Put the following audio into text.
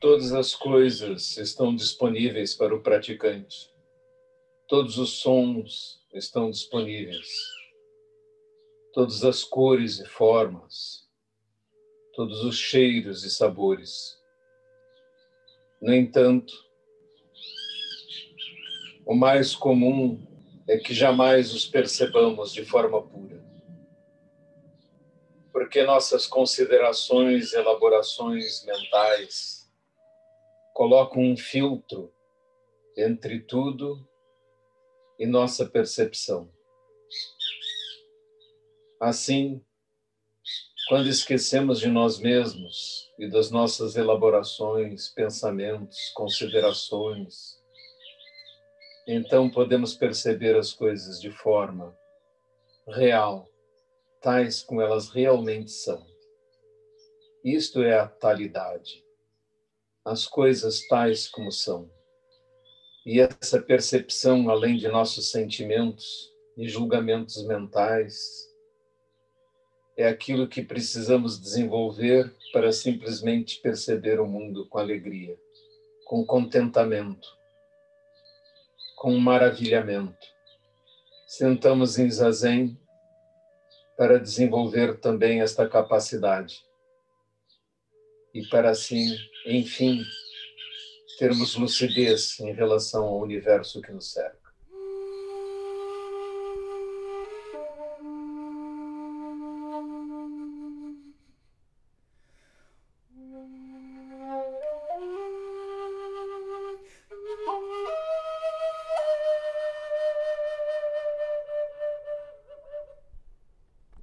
Todas as coisas estão disponíveis para o praticante. Todos os sons estão disponíveis. Todas as cores e formas. Todos os cheiros e sabores. No entanto, o mais comum é que jamais os percebamos de forma pura. Porque nossas considerações e elaborações mentais coloca um filtro entre tudo e nossa percepção. Assim, quando esquecemos de nós mesmos e das nossas elaborações, pensamentos, considerações, então podemos perceber as coisas de forma real, tais como elas realmente são. Isto é a talidade as coisas tais como são. E essa percepção, além de nossos sentimentos e julgamentos mentais, é aquilo que precisamos desenvolver para simplesmente perceber o mundo com alegria, com contentamento, com maravilhamento. Sentamos em zazen para desenvolver também esta capacidade e para assim, enfim, termos lucidez em relação ao universo que nos cerca.